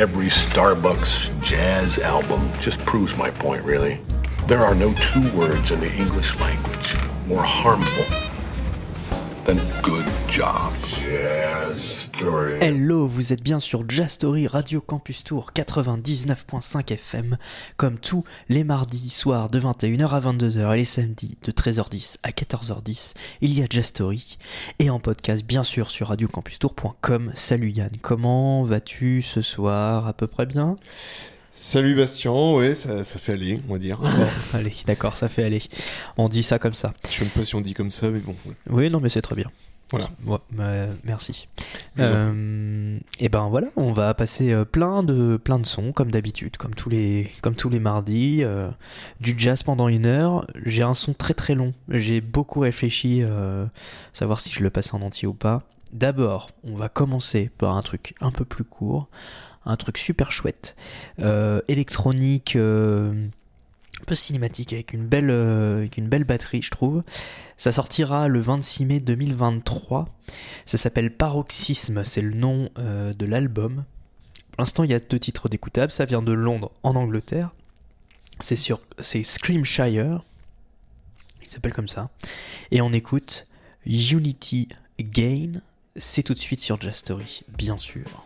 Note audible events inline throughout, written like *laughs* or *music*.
every Starbucks jazz album just proves my point, really. There are no two words in the English language more harmful Hello, vous êtes bien sur Jazz Radio Campus Tour 99.5 FM, comme tous les mardis soirs de 21h à 22h et les samedis de 13h10 à 14h10, il y a Jazz et en podcast bien sûr sur radiocampustour.com. Salut Yann, comment vas-tu ce soir? À peu près bien? Salut Bastien, ouais, ça, ça fait aller, on va dire. *laughs* Allez, d'accord, ça fait aller. On dit ça comme ça. Je sais même pas si on dit comme ça, mais bon. ouais. Oui, non, mais c'est très bien. Voilà. Ouais, bah, merci. Euh, et ben voilà, on va passer euh, plein de plein de sons comme d'habitude, comme tous les comme tous les mardis, euh, du jazz pendant une heure. J'ai un son très très long. J'ai beaucoup réfléchi, euh, savoir si je le passe en entier ou pas. D'abord, on va commencer par un truc un peu plus court, un truc super chouette, euh, électronique. euh, un peu cinématique avec une belle euh, avec une belle batterie je trouve. Ça sortira le 26 mai 2023 ça s'appelle Paroxysme c'est le nom de l'album. Pour l'instant il y a deux titres d'écoutables ça vient de Londres en Angleterre. C'est sur c'est Screamshire. Il s'appelle comme ça. Et on écoute Unity Gain c'est tout de suite sur Jazz Story bien sûr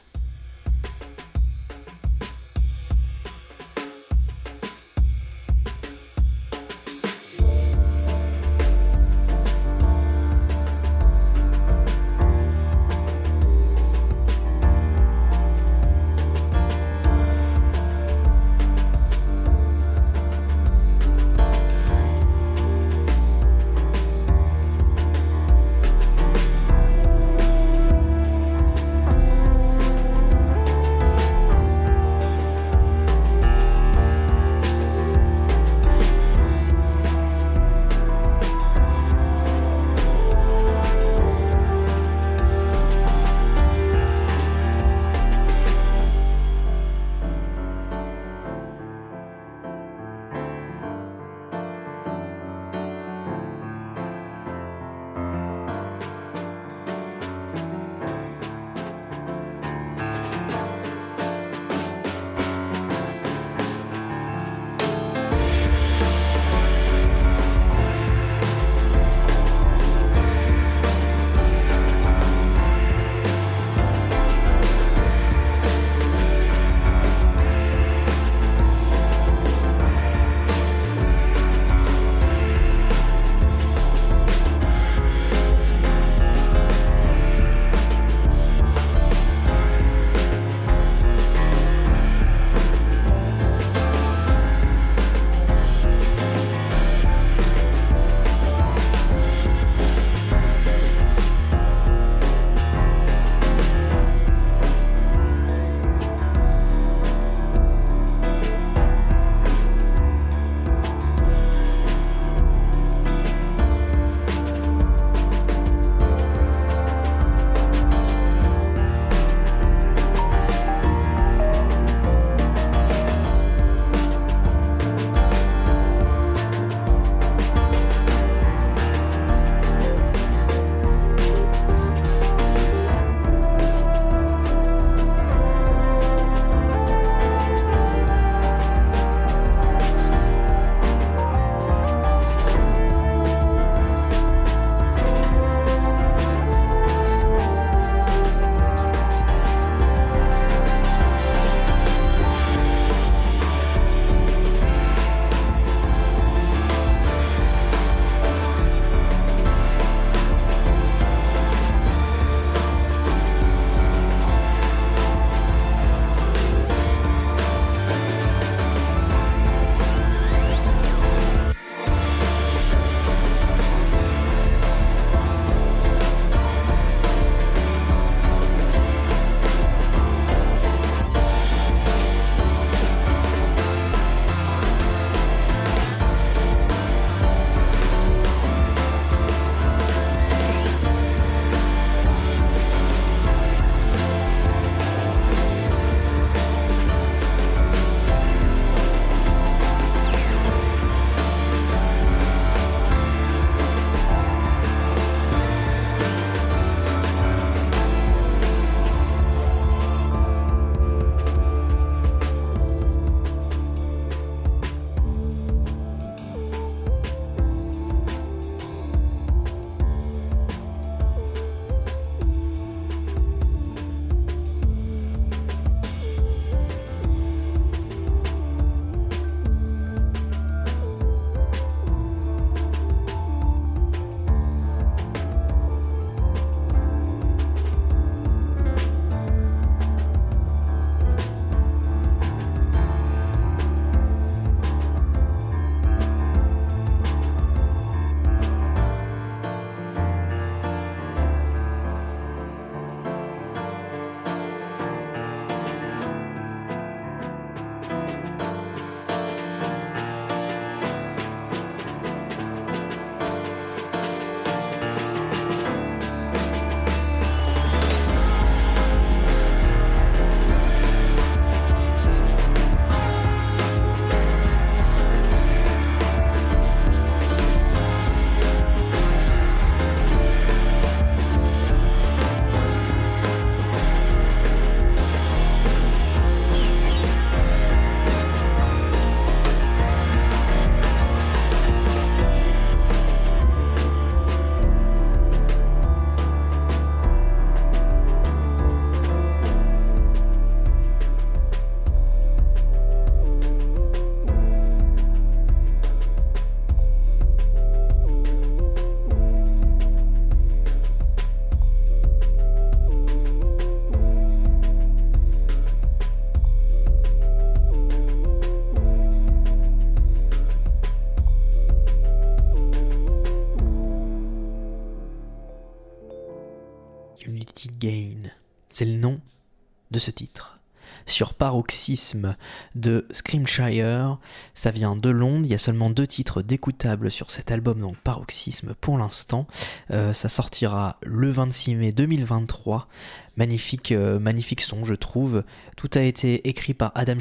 sur Paroxysme de Screamshire. Ça vient de Londres. Il y a seulement deux titres d'écoutables sur cet album, donc Paroxysme pour l'instant. Euh, ça sortira le 26 mai 2023. Magnifique, euh, magnifique son, je trouve. Tout a été écrit par Adam,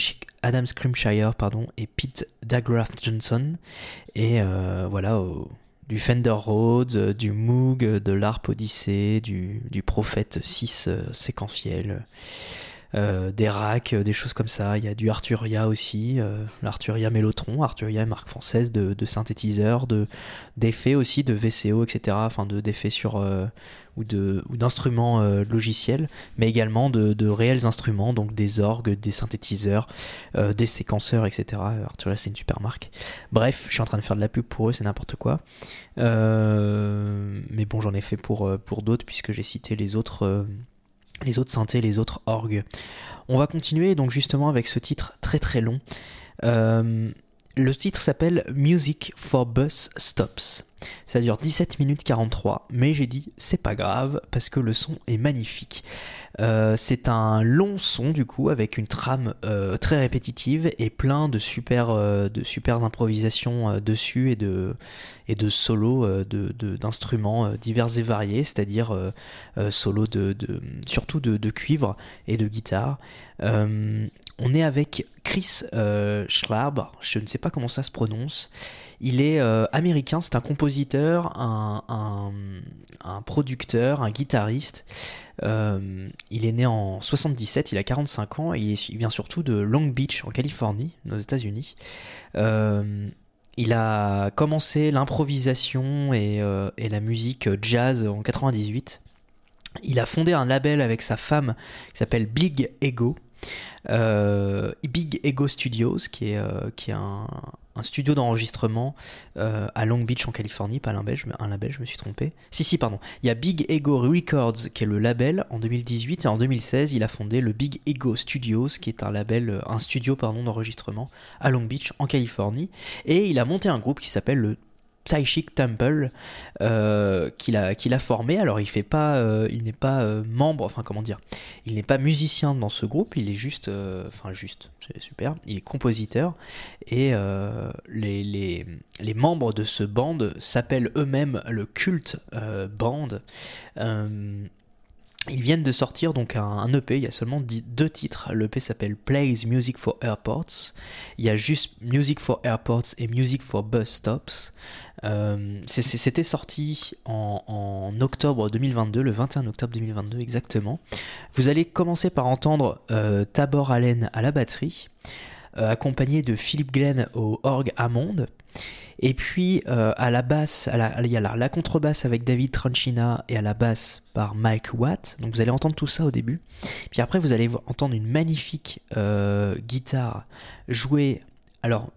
pardon, et Pete Dagraft Johnson. Et euh, voilà. du Fender Rhodes, du Moog, de l'Arp Odyssey, du, du Prophète 6 séquentiel. Euh, des racks, euh, des choses comme ça. Il y a du Arturia aussi, euh, l'Arturia Mellotron, Arturia marque française de, synthétiseurs, de d'effets aussi, de VCO, etc. Enfin de d'effets sur ou de ou d'instruments logiciels, mais également de, de, réels instruments, donc des orgues, des synthétiseurs, des séquenceurs, etc. Arturia c'est une super marque. Bref, je suis en train de faire de la pub pour eux, c'est n'importe quoi. mais bon, j'en ai fait pour pour d'autres puisque j'ai cité les autres les autres synthés, les autres orgues. On va continuer donc justement avec ce titre très très long. Euh, le titre s'appelle Music for Bus Stops. Ça dure 17 minutes 43, mais j'ai dit c'est pas grave parce que le son est magnifique. Euh, c'est un long son du coup avec une trame euh, très répétitive et plein de super euh, de super improvisations dessus et de et de solos de, d'instruments divers et variés, c'est-à-dire solos de, de, surtout de, de, cuivre et de guitare. on est avec Chris Schlab, je ne sais pas comment ça se prononce. Il est américain, c'est un compositeur, un, producteur, un guitariste. Euh, il est né en 77, il a 45 ans et il vient surtout de Long Beach en Californie, aux États-Unis. Euh, il a commencé l'improvisation et, et, la musique jazz en 98. Il a fondé un label avec sa femme qui s'appelle Big Ego. Big Ego Studios, qui est, est un, studio d'enregistrement euh, à Long Beach en Californie, pas un label, je, un label, je me suis trompé. Si, si, pardon. Il y a Big Ego Records qui est le label en 2018 et en 2016 il a fondé le Big Ego Studios qui est un label, un studio pardon d'enregistrement à Long Beach en Californie et il a monté un groupe qui s'appelle le Psychic Temple euh, qu'il a, formé. Alors il fait pas, euh, il n'est pas euh, membre, enfin comment dire, il n'est pas musicien dans ce groupe, il est juste, enfin juste, c'est super, il est compositeur et les, membres de ce band s'appellent eux-mêmes le Cult Band. Ils viennent de sortir donc un, EP, il y a seulement deux titres. L'EP s'appelle Plays Music for Airports. Il y a juste Music for Airports et Music for Bus Stops. Euh, c'était sorti en, octobre 2022, le 21 octobre 2022 exactement. Vous allez commencer par entendre euh, Tabor Allen à la batterie, euh, accompagné de Philippe Glenn au orgue Hammond. Et puis à la basse, il y a la, contrebasse avec David Tranchina et à la basse par Mike Watt. Donc vous allez entendre tout ça au début. Puis après vous allez entendre une magnifique guitare jouée. Alors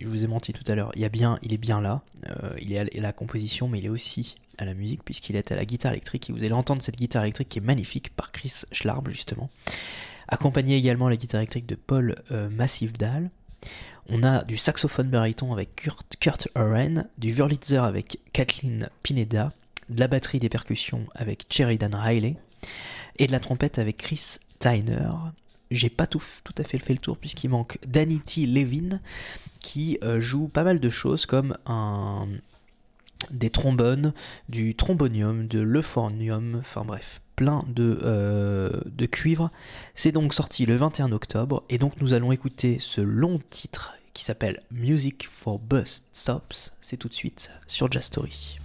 je vous ai menti tout à l'heure, il, bien, il est bien là, euh, il est à la composition, mais il est aussi à la musique, puisqu'il est à la guitare électrique, et vous allez entendre cette guitare électrique qui est magnifique par Chris Schlarb, justement. Accompagné également la guitare électrique de Paul euh, Massifdal. On a du saxophone baryton avec Kurt, Kurt Oren, du Wurlitzer avec Kathleen Pineda, de la batterie des percussions avec Sheridan Riley, et de la trompette avec Chris Tyner, j'ai pas tout, à fait fait le tour puisqu'il manque Danity Levin qui euh, joue pas mal de choses comme un, des trombones, du trombonium, de l'euphonium, enfin bref, plein de, euh, de cuivre. C'est donc sorti le 21 octobre et donc nous allons écouter ce long titre qui s'appelle Music for Bus Stops. C'est tout de suite sur Jazz Story.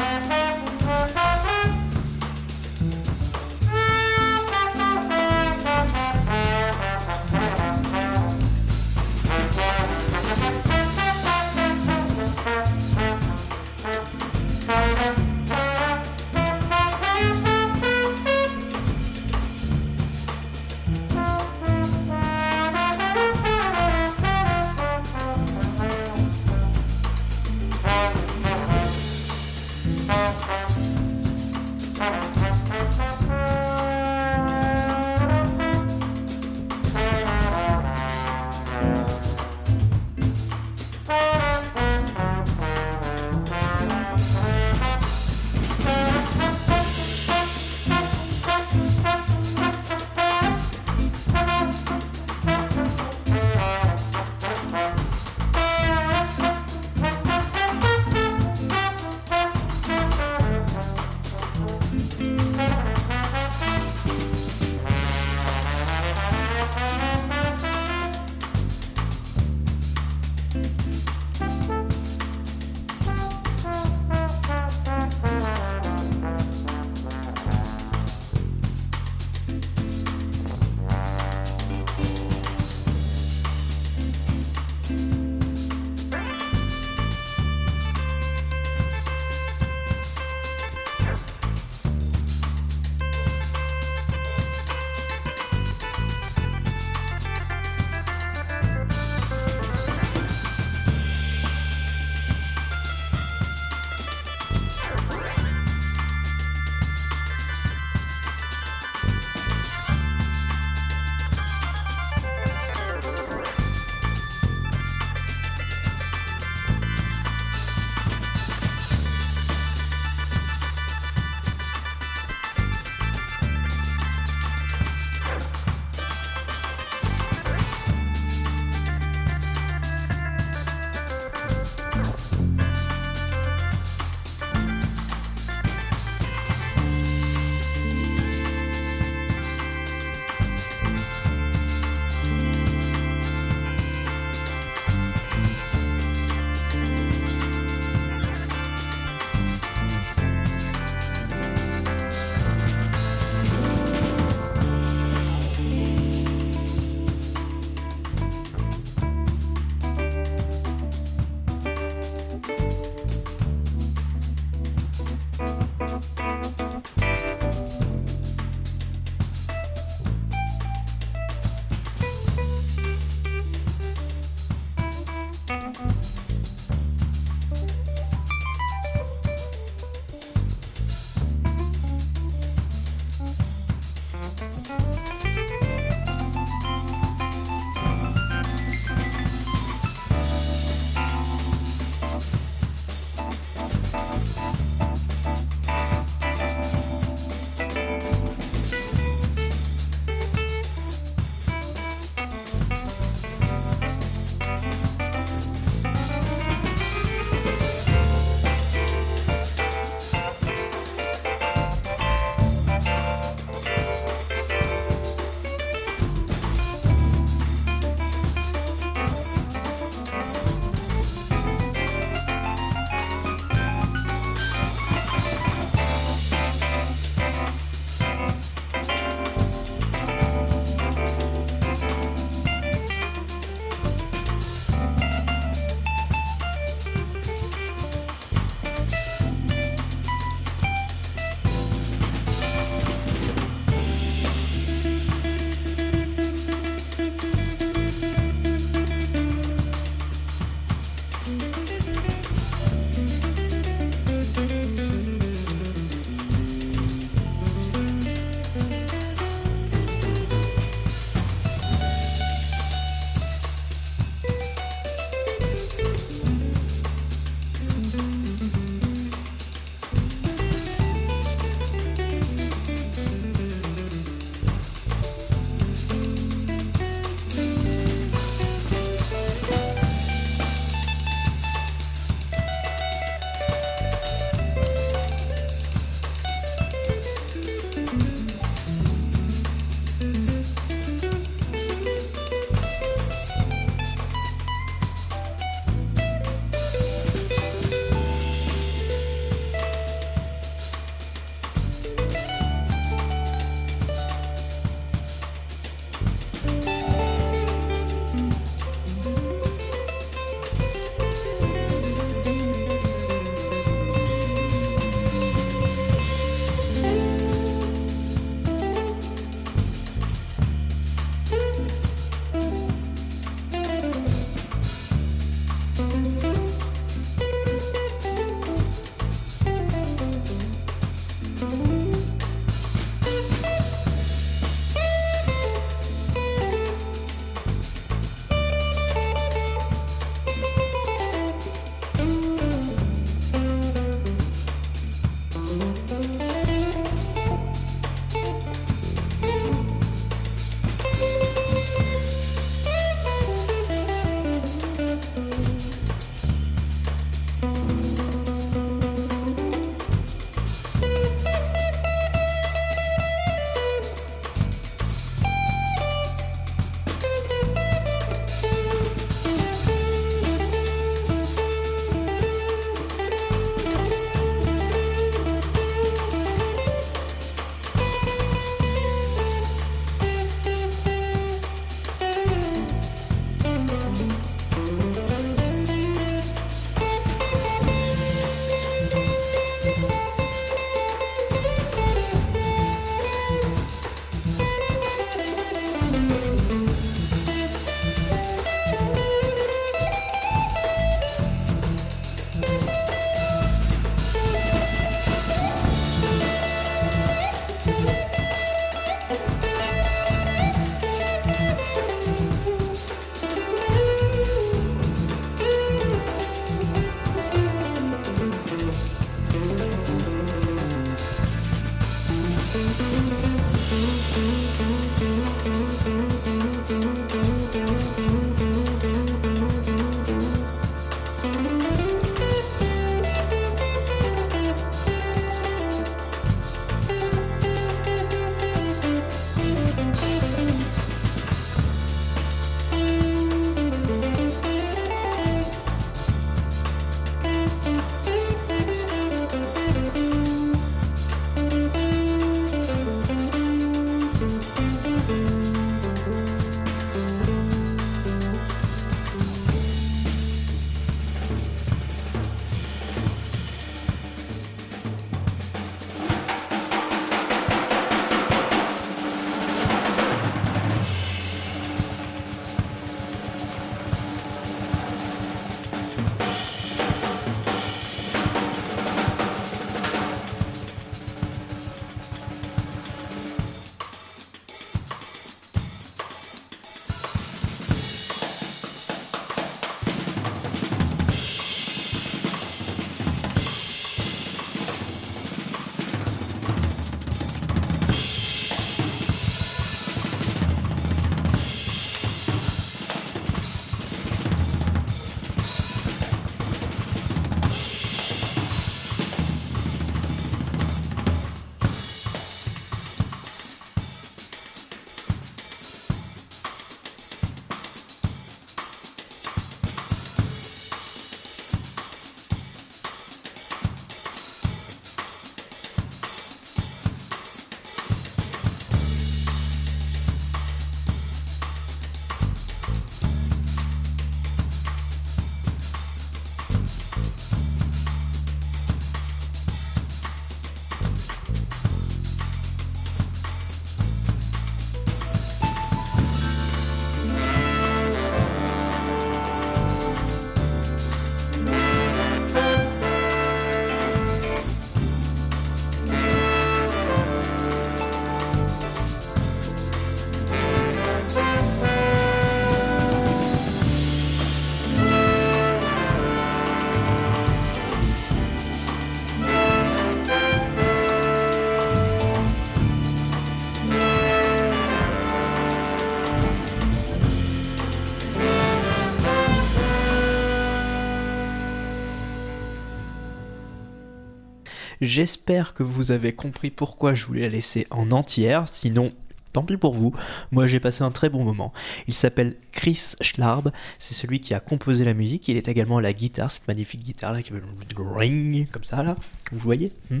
J'espère que vous avez compris pourquoi je voulais la laisser en entière, sinon Tant pis pour vous, moi j'ai passé un très bon moment. Il s'appelle Chris Schlarb, c'est celui qui a composé la musique, il est également à la guitare, cette magnifique guitare là qui fait ring comme ça là, vous voyez hmm.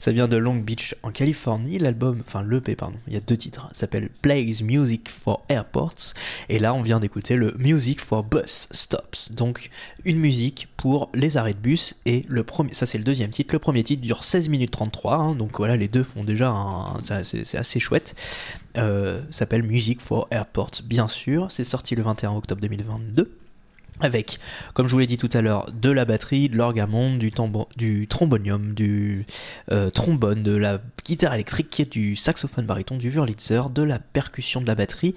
Ça vient de Long Beach en Californie, l'album, enfin l'EP pardon, il y a deux titres, s'appelle Plays Music for Airports, et là on vient d'écouter le Music for Bus Stops, donc une musique pour les arrêts de bus, et le premier, ça c'est le deuxième titre, le premier titre dure 16 minutes 33, hein, donc voilà les deux font déjà un, c'est assez chouette. Euh, s'appelle Music for Airports, bien sûr. C'est sorti le 21 octobre 2022. Avec, comme je vous l'ai dit tout à l'heure, de la batterie, de l'orgamon, du, du trombonium, du euh, trombone, de la guitare électrique, du saxophone baryton, du Wurlitzer, de la percussion de la batterie,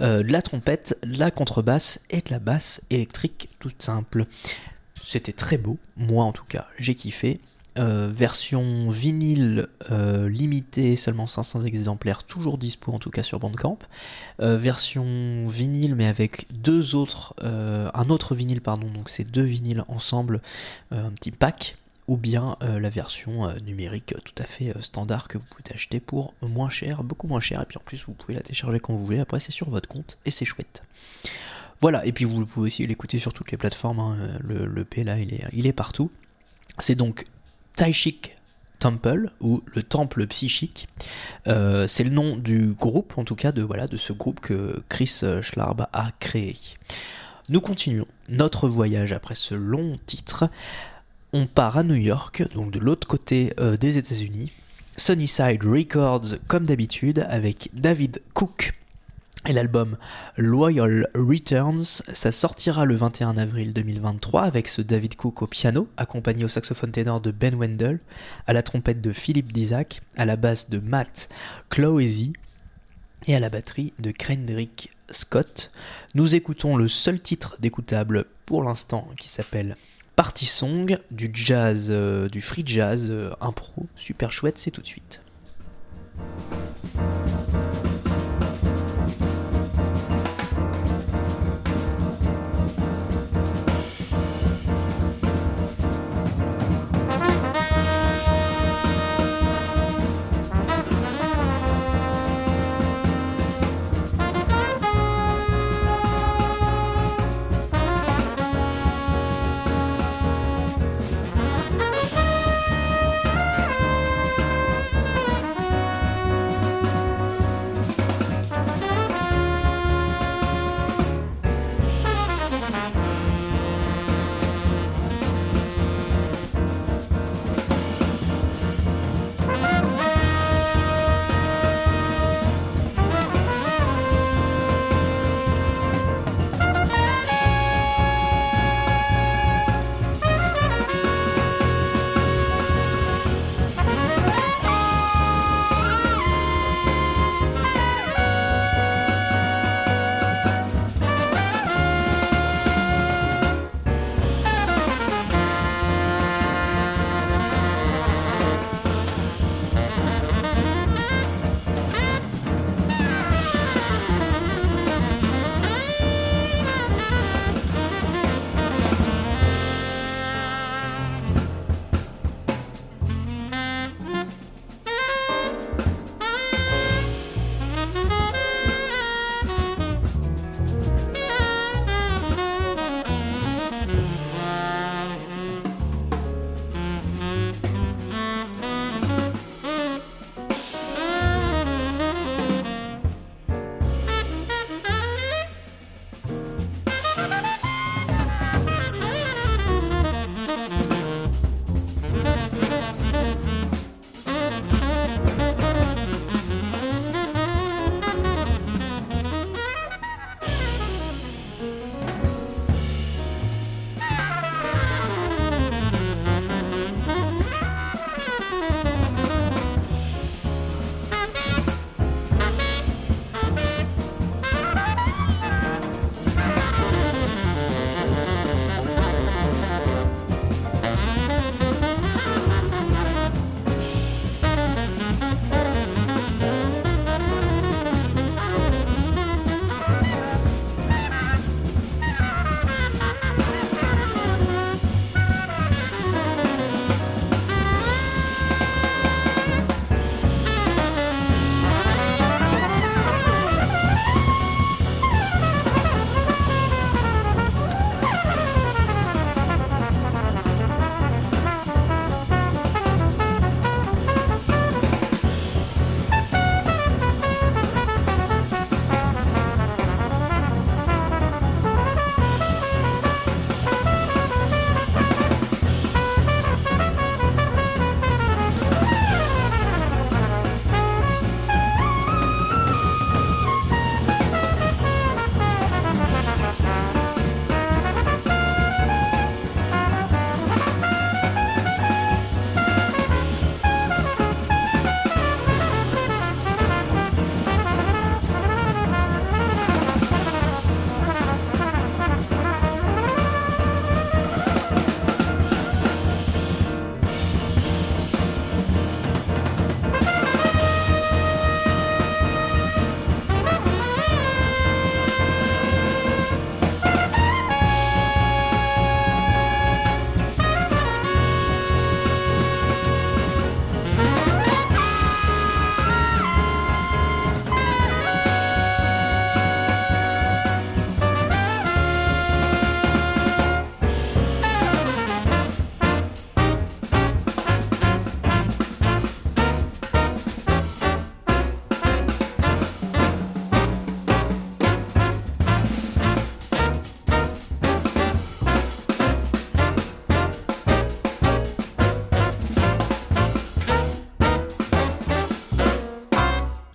euh, de la trompette, la contrebasse et de la basse électrique toute simple. C'était très beau, moi en tout cas, j'ai kiffé. Euh, version vinyle euh, limitée, seulement 500 exemplaires, toujours dispo en tout cas sur Bandcamp. Euh, version vinyle mais avec deux autres, un autre vinyle pardon, donc c'est deux vinyles ensemble, un petit pack. Ou bien la version numérique tout à fait standard que vous pouvez acheter pour moins cher, beaucoup moins cher, et puis en plus vous pouvez la télécharger quand vous voulez, après c'est sur votre compte et c'est chouette. Voilà, et puis vous pouvez aussi l'écouter sur toutes les plateformes, hein. le, le P là il est, il est partout. C'est donc Taishik Temple ou le temple psychique. Euh, c'est le nom du groupe, en tout cas de, voilà, de ce groupe que Chris Schlarb a créé. Nous continuons notre voyage après ce long titre. On part à New York, donc de l'autre côté euh, des États-Unis. Sunnyside Records, comme d'habitude, avec David Cook et l'album Loyal Returns, ça sortira le 21 avril 2023 avec ce David Cook au piano, accompagné au saxophone ténor de Ben Wendell, à la trompette de Philippe Dizak, à la basse de Matt Cloesy et à la batterie de Kendrick Scott. Nous écoutons le seul titre d'écoutable pour l'instant qui s'appelle Party Song, du jazz, euh, du free jazz euh, impro, super chouette, c'est tout de suite.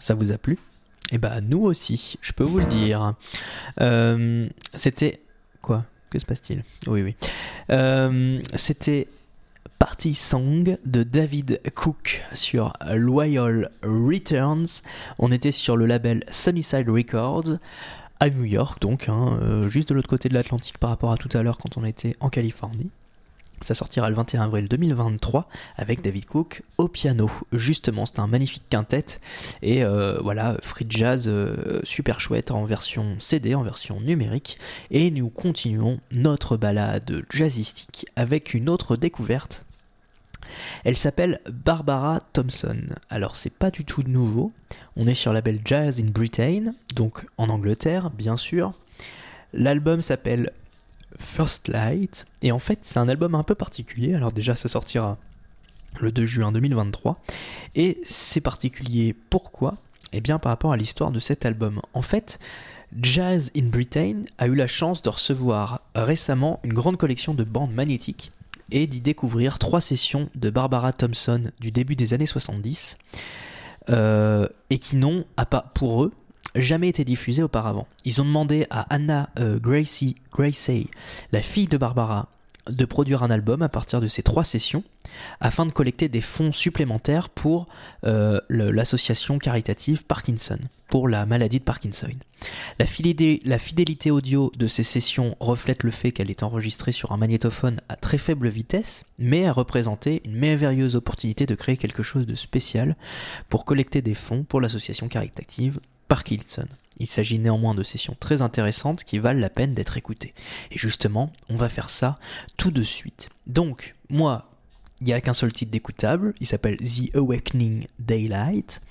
Ça vous a plu? Eh ben nous aussi, je peux vous le dire. Euh, C'était quoi? Que se passe-t-il? Oui, oui. Euh, C'était Party Song de David Cook sur Loyal Returns. On était sur le label Sunnyside Records à New York, donc hein, euh, juste de l'autre côté de l'Atlantique par rapport à tout à l'heure quand on était en Californie. Ça sortira le 21 avril 2023 avec David Cook au piano. Justement, c'est un magnifique quintet et euh, voilà, free jazz euh, super chouette en version CD, en version numérique. Et nous continuons notre balade jazzistique avec une autre découverte. Elle s'appelle Barbara Thompson. Alors c'est pas du tout nouveau. On est sur la label Jazz in Britain, donc en Angleterre, bien sûr. L'album s'appelle First Light. Et en fait, c'est un album un peu particulier. Alors déjà, ça sortira le 2 juin 2023. Et c'est particulier pourquoi? Eh bien par rapport à l'histoire de cet album. En fait, Jazz in Britain a eu la chance de recevoir récemment une grande collection de bandes magnétiques et d'y découvrir trois sessions de Barbara Thompson du début des années 70 euh, et qui n'ont, pour eux, jamais été diffusées auparavant. Ils ont demandé à Anna euh, Gracie, la fille de Barbara, de produire un album à partir de ces trois sessions afin de collecter des fonds supplémentaires pour euh, l'association caritative Parkinson, pour la maladie de Parkinson. La fidélité, la fidélité audio de ces sessions reflète le fait qu'elle est enregistrée sur un magnétophone à très faible vitesse, mais a représenté une merveilleuse opportunité de créer quelque chose de spécial pour collecter des fonds pour l'association caritative Parkinson. Il s'agit néanmoins de sessions très intéressantes qui valent la peine d'être écoutées. Et justement, on va faire ça tout de suite. Donc, moi, il n'y a qu'un seul titre d'écoutable, il s'appelle The Awakening Daylight.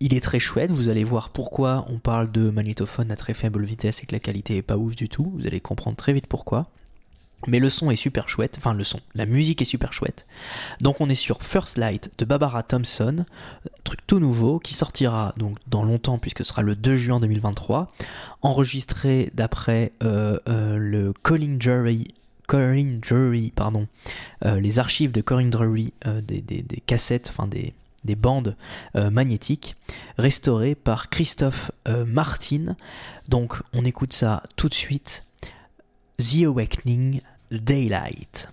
Il est très chouette, vous allez voir pourquoi on parle de magnétophone à très faible vitesse et que la qualité est pas ouf du tout, vous allez comprendre très vite pourquoi. Mais le son est super chouette, enfin le son, la musique est super chouette. Donc on est sur First Light de Barbara Thompson, truc tout nouveau qui sortira donc dans longtemps puisque ce sera le 2 juin 2023, enregistré d'après euh, euh, le Colin Jury. Jury, pardon, euh, les archives de Corinne Drury, des, cassettes, enfin des, des bandes magnétiques, restaurées par Christophe Martin. Donc on écoute ça tout de suite. The Awakening Daylight.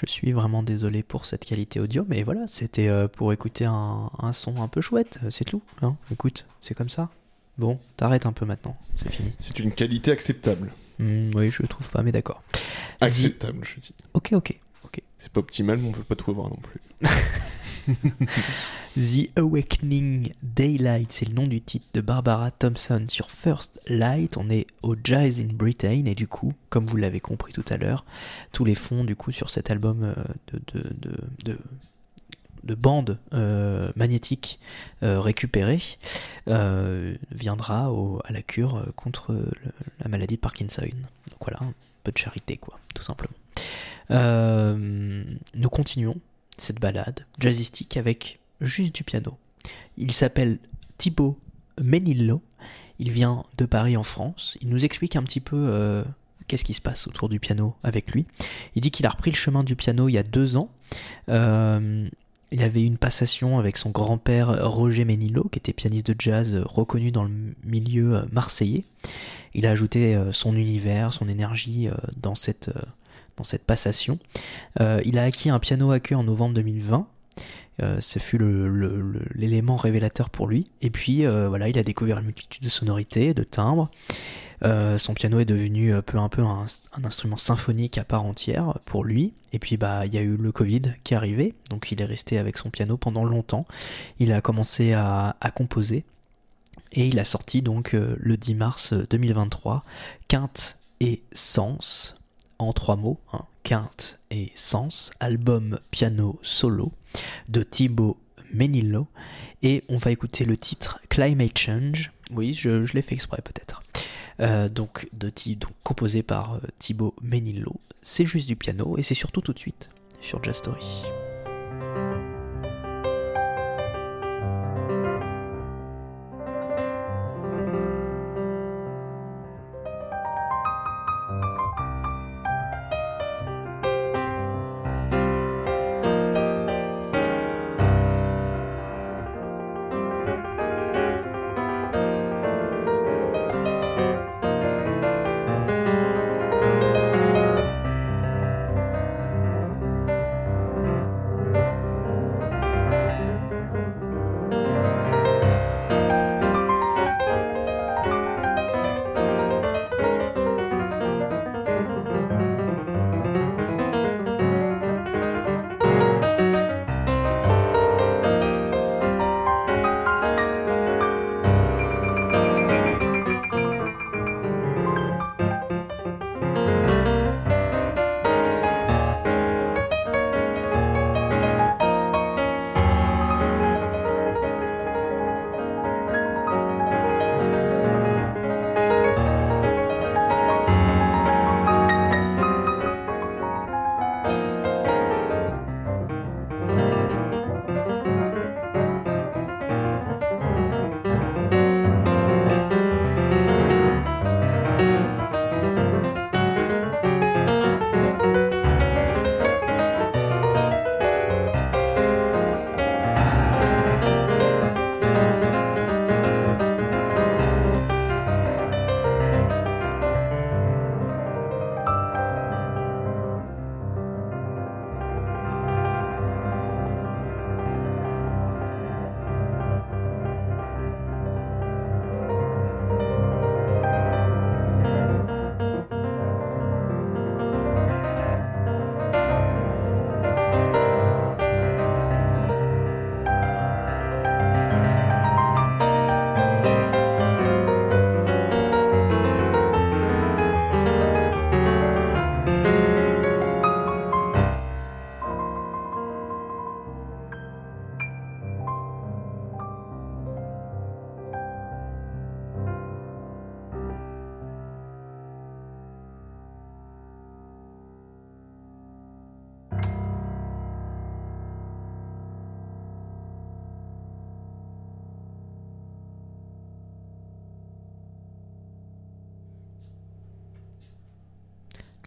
Je suis vraiment désolé pour cette qualité audio, mais voilà, c'était euh, pour écouter un, un son un peu chouette, c'est tout. Hein. Écoute, c'est comme ça. Bon, t'arrêtes un peu maintenant, c'est fini. C'est une qualité acceptable. Hmm, oui, je trouve pas, mais d'accord. Acceptable, je dis. Ok, ok, ok. C'est pas optimal, mais on peut pas tout avoir non plus. *laughs* *laughs* The Awakening Daylight, c'est le nom du titre de Barbara Thompson sur First Light. On est au Jazz in Britain et du coup, comme vous l'avez compris tout à l'heure, tous les fonds du coup sur cet album euh, de, de, de, de de bandes euh, magnétiques euh, récupérées euh, viendra à la cure contre la maladie de Parkinson. Donc voilà, un peu de charité, quoi, tout simplement. Nous continuons cette balade jazzistique avec juste du piano. Il s'appelle Thibaut Menillo. Il vient de Paris en France. Il nous explique un petit peu euh, qu'est-ce qui se passe autour du piano avec lui. Il dit qu'il a repris le chemin du piano il y a deux ans. Euh, il avait une passation avec son grand-père Roger Menillo, qui était pianiste de jazz reconnu dans le milieu marseillais. Il a ajouté euh, son univers, son énergie dans cette, dans cette passation. Euh, il a acquis un piano à queue en novembre 2020. Euh, ce fut l'élément révélateur pour lui. Et puis euh, voilà, il a découvert une multitude de sonorités, de timbres. Euh, son piano est devenu peu peu un, instrument symphonique à part entière pour lui. Et puis bah il y a eu le Covid qui est arrivé, donc il est resté avec son piano pendant longtemps. Il a commencé à, à composer et il a sorti donc le 10 mars 2023 Quinte et Sens en trois mots, hein, Quinte et Sens, album piano solo de Thibaut Menillo et on va écouter le titre Climate Change. Oui, je, l'ai fait exprès peut-être. Euh, donc, de, donc composé par euh, Thibaut Menillo. C'est juste du piano et c'est surtout tout de suite sur Jazz Story.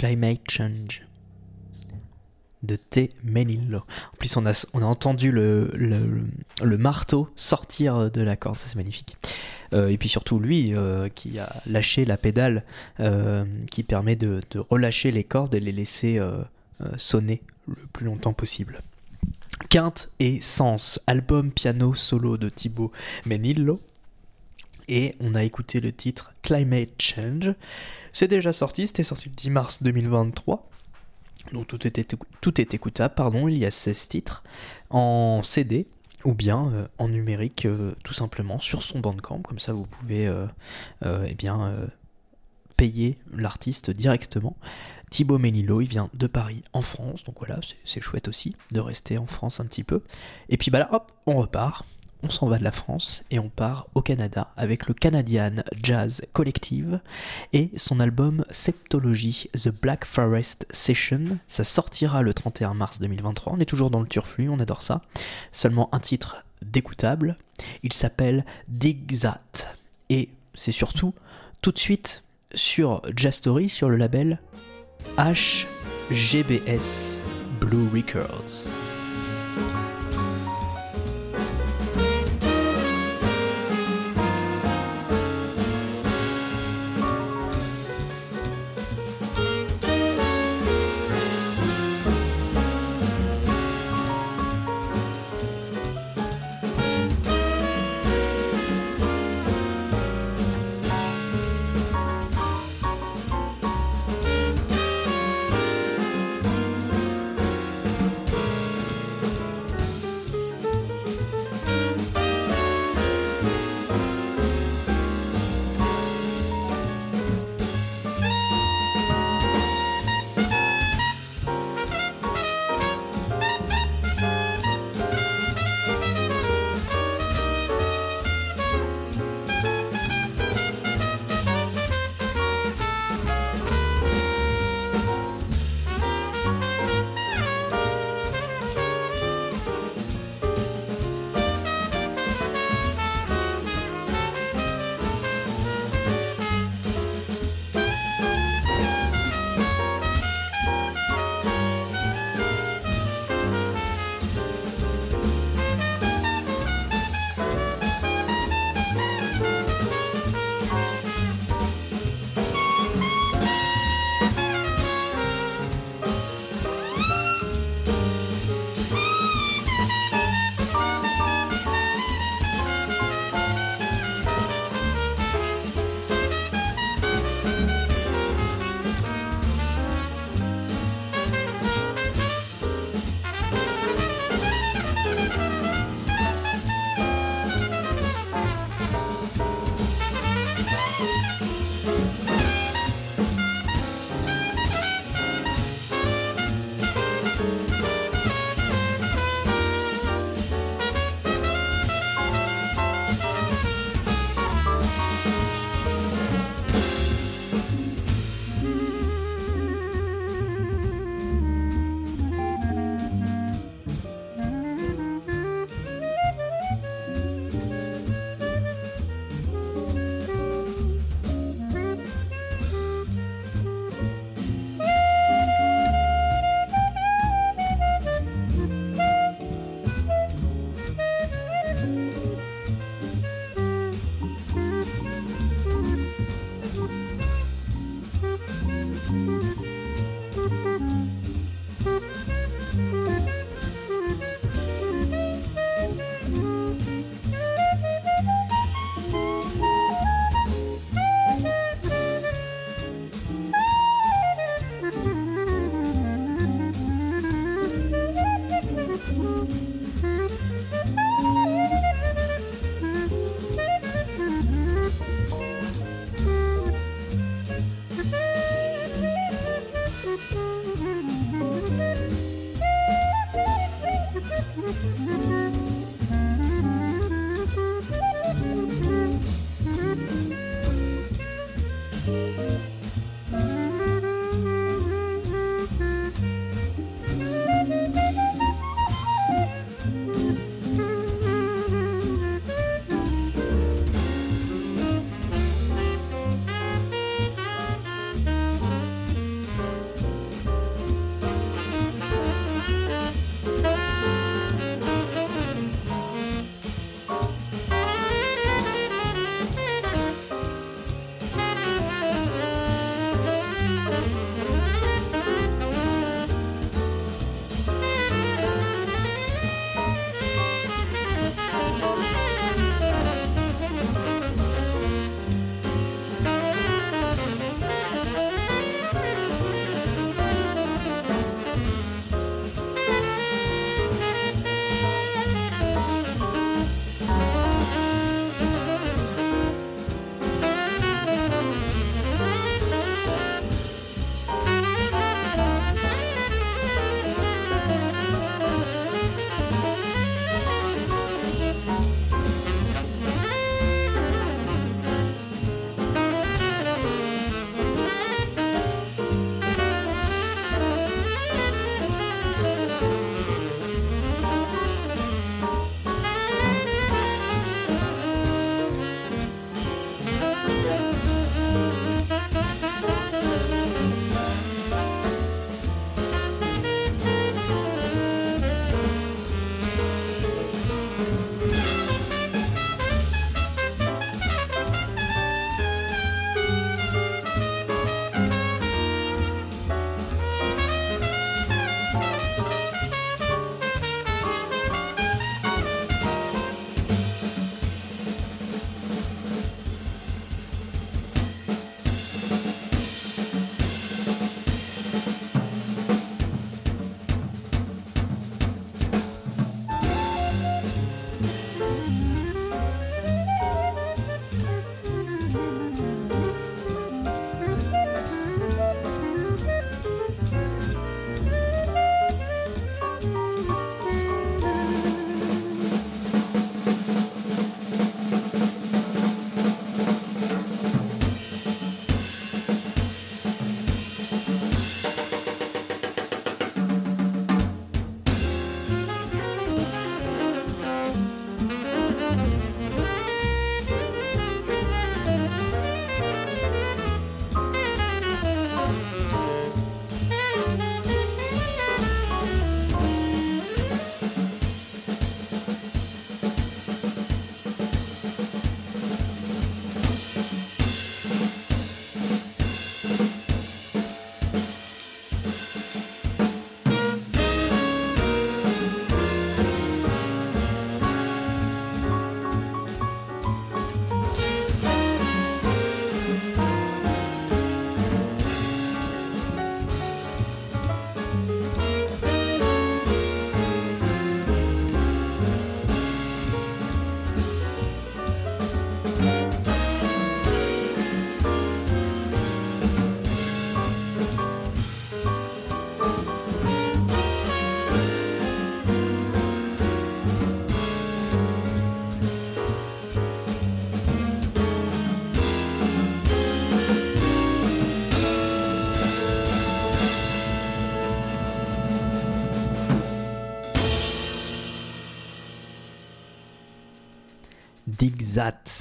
Climate Change de T. Menillo. En plus, on a, on a entendu le, le, le marteau sortir de la corde, ça c'est magnifique. Euh, et puis surtout lui euh, qui a lâché la pédale euh, qui permet de, de relâcher les cordes et les laisser sonner le plus longtemps possible. Quinte et Sens, album piano solo de Thibaut Menillo. Et on a écouté le titre Climate Change. C'est déjà sorti, c'était sorti le 10 mars 2023. Donc tout est, écoutable, pardon, il y a 16 titres en CD ou bien euh, en numérique euh, tout simplement sur son bandcamp, comme ça vous pouvez euh, eh bien, payer l'artiste directement. Thibaut Menilo, il vient de Paris en France, donc voilà, c'est chouette aussi de rester en France un petit peu. Et puis bah hop, on repart on s'en va de la France et on part au Canada avec le Canadian Jazz Collective et son album Septology The Black Forest Session. Ça sortira le 31 mars 2023. On est toujours dans le turflu, on adore ça. Seulement un titre découtable. Il s'appelle Dig That. Et c'est surtout tout de suite sur Jazz Story, sur le label HGBS Blue Records.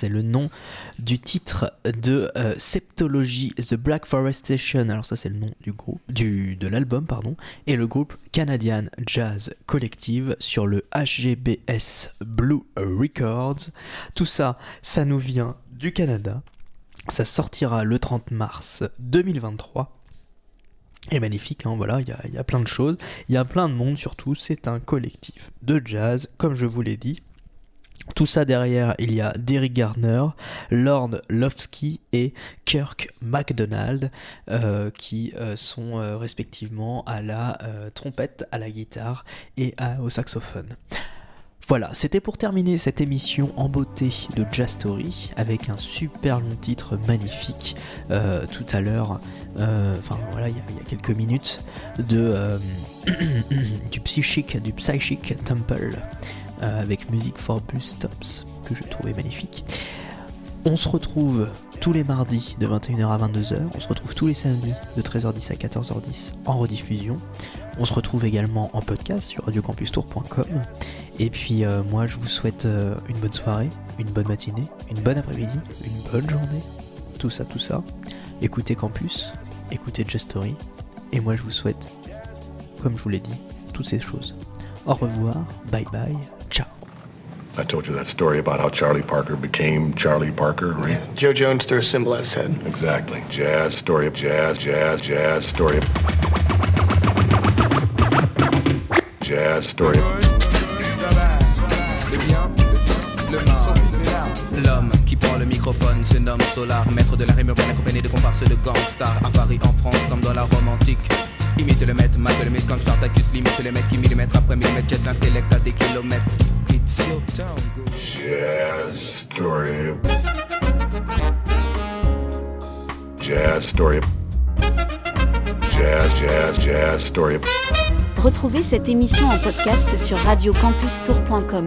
C'est le nom du titre de euh, Septology The Black Forestation. Alors ça c'est le nom du groupe, de l'album pardon, et le groupe Canadian Jazz Collective sur le HGBS Blue Records. Tout ça, ça nous vient du Canada. Ça sortira le 30 mars 2023 est magnifique, hein, voilà, il y a plein de choses, il y a plein de monde surtout, c'est un collectif de jazz, comme je vous l'ai dit. Tout ça derrière, il y a Derek Gardner, Lorne Lovsky et Kirk MacDonald euh, qui euh, sont euh, respectivement à la trompette, à la guitare et au saxophone. Voilà, c'était pour terminer cette émission en beauté de Jazz Story avec un super long titre magnifique tout à l'heure, enfin voilà, il y, a- quelques minutes, de, *clears throat* du psychic, temple avec Music for Bus Stops que je trouvais magnifique. On se retrouve tous les mardis de 21h à 22h, on se retrouve tous les samedis de 13h10 à 14h10 en rediffusion. On se retrouve également en podcast sur radiocampustour.com. Et puis euh, moi je vous souhaite euh, une bonne soirée, une bonne matinée, une bonne après-midi, une bonne journée, tout ça, tout ça. Écoutez Campus, écoutez Just Story. Et moi je vous souhaite, comme je vous l'ai dit, toutes ces choses. Au revoir, bye bye. I told you that story about how Charlie Parker became Charlie Parker, right? Yeah, Joe Jones threw a cymbal at his head. Exactly. Jazz, story of jazz, jazz, jazz, story of... Jazz, story of... L'homme qui prend le microphone se nomme Solar, maître de la rime urbaine accompagné de comparses de gangsters à Paris, en France, comme dans la Rome antique. Imite le maître, mate le mythe comme Spartacus, limite le mec qui millimètre après millimètre jette l'intellect à des kilomètres. It's your town, go. Jazz, story. Jazz, story. Jazz, jazz, jazz, story. Retrouvez cette émission en podcast sur radiocampustour.com.